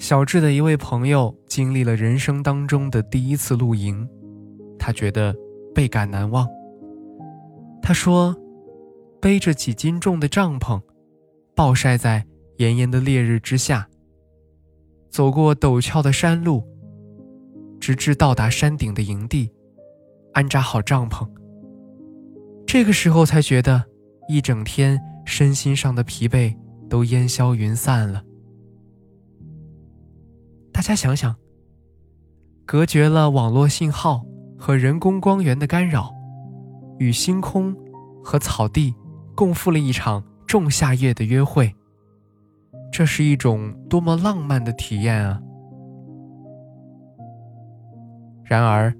小智的一位朋友经历了人生当中的第一次露营，他觉得倍感难忘。他说：“背着几斤重的帐篷，暴晒在炎炎的烈日之下，走过陡峭的山路，直至到达山顶的营地，安扎好帐篷。这个时候才觉得一整天身心上的疲惫都烟消云散了。”大家想想，隔绝了网络信号和人工光源的干扰，与星空和草地共赴了一场仲夏夜的约会。这是一种多么浪漫的体验啊！然而，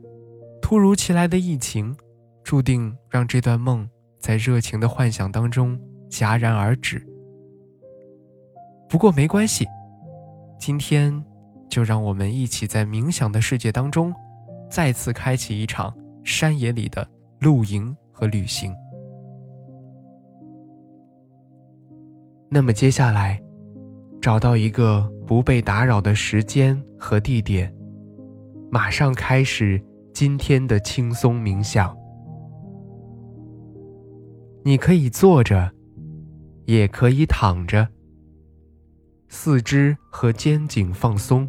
突如其来的疫情，注定让这段梦在热情的幻想当中戛然而止。不过没关系，今天。就让我们一起在冥想的世界当中，再次开启一场山野里的露营和旅行。那么接下来，找到一个不被打扰的时间和地点，马上开始今天的轻松冥想。你可以坐着，也可以躺着，四肢和肩颈放松。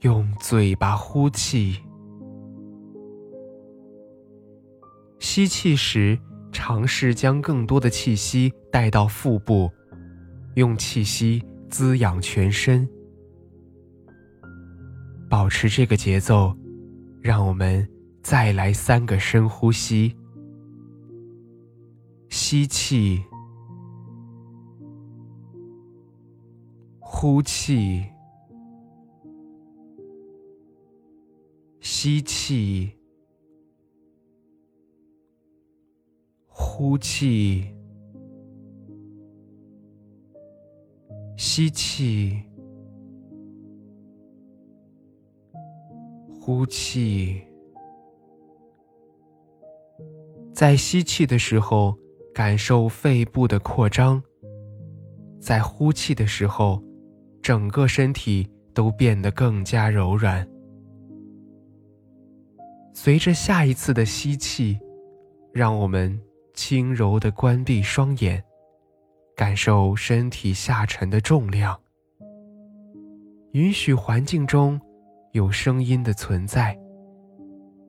用嘴巴呼气，吸气时尝试将更多的气息带到腹部，用气息滋养全身。保持这个节奏，让我们再来三个深呼吸：吸气，呼气。吸气，呼气，吸气，呼气。在吸气的时候，感受肺部的扩张；在呼气的时候，整个身体都变得更加柔软。随着下一次的吸气，让我们轻柔地关闭双眼，感受身体下沉的重量。允许环境中有声音的存在，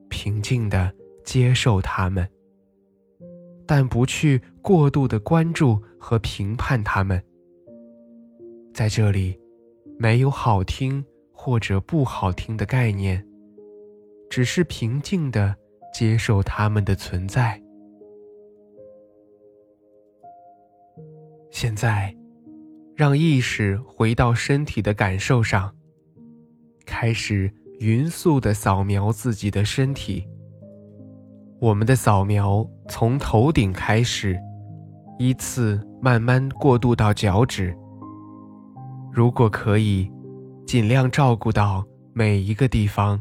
平静地接受它们，但不去过度的关注和评判它们。在这里，没有好听或者不好听的概念。只是平静的接受他们的存在。现在，让意识回到身体的感受上，开始匀速的扫描自己的身体。我们的扫描从头顶开始，依次慢慢过渡到脚趾。如果可以，尽量照顾到每一个地方。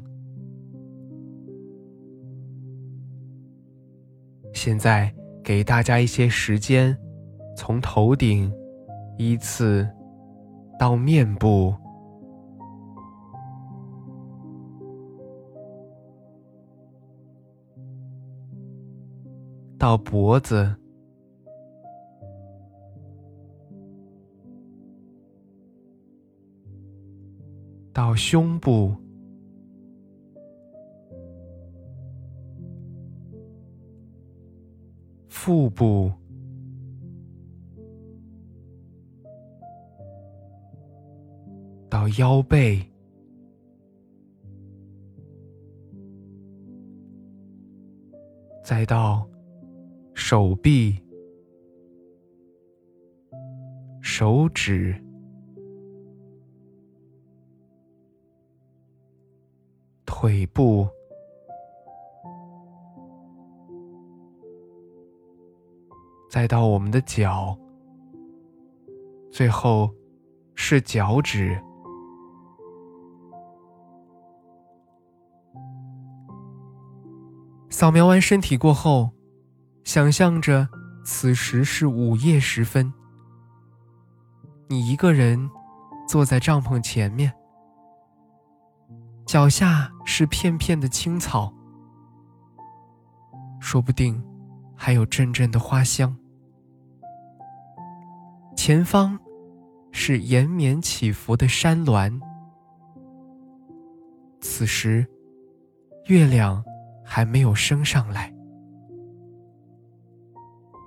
现在给大家一些时间，从头顶依次到面部，到脖子，到胸部，腹部，到腰背，再到手臂、手指。腿部，再到我们的脚，最后是脚趾。扫描完身体过后，想象着此时是午夜时分，你一个人坐在帐篷前面。脚下是片片的青草，说不定还有阵阵的花香。前方是延绵起伏的山峦，此时月亮还没有升上来，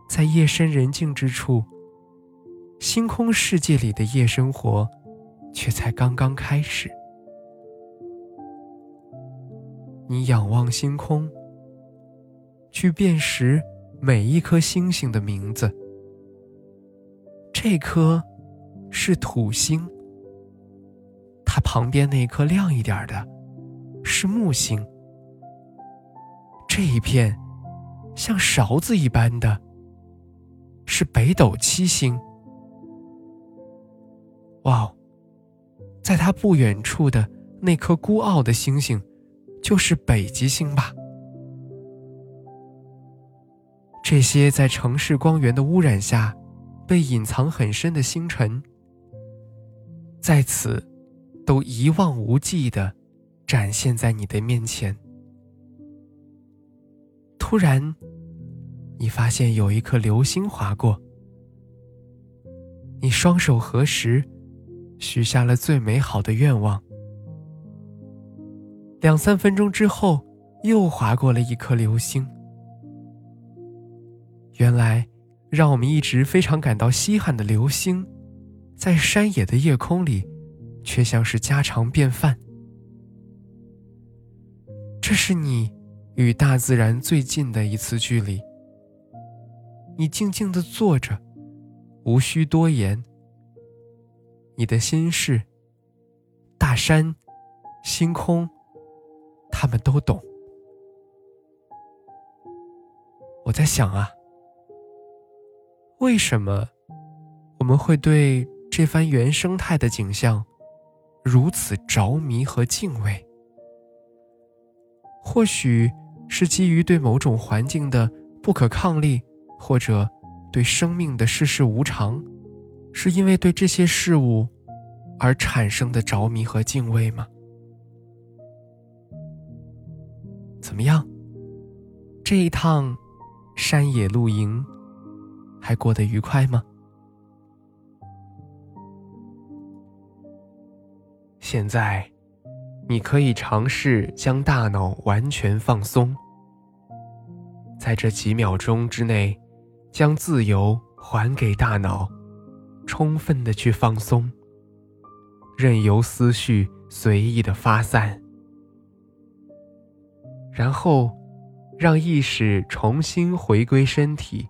在夜深人静之处，星空世界里的夜生活却才刚刚开始。你仰望星空，去辨识每一颗星星的名字。这颗是土星，它旁边那颗亮一点的是木星。这一片像勺子一般的，是北斗七星。哇，在它不远处的那颗孤傲的星星。就是北极星吧。这些在城市光源的污染下被隐藏很深的星辰，在此都一望无际的展现在你的面前。突然，你发现有一颗流星划过，你双手合十，许下了最美好的愿望。两三分钟之后，又划过了一颗流星。原来，让我们一直非常感到稀罕的流星，在山野的夜空里，却像是家常便饭。这是你与大自然最近的一次距离。你静静的坐着，无需多言。你的心事，大山，星空。他们都懂。我在想啊，为什么我们会对这番原生态的景象如此着迷和敬畏？或许是基于对某种环境的不可抗力，或者对生命的世事无常，是因为对这些事物而产生的着迷和敬畏吗？怎么样？这一趟山野露营还过得愉快吗？现在，你可以尝试将大脑完全放松，在这几秒钟之内，将自由还给大脑，充分的去放松，任由思绪随意的发散。然后，让意识重新回归身体，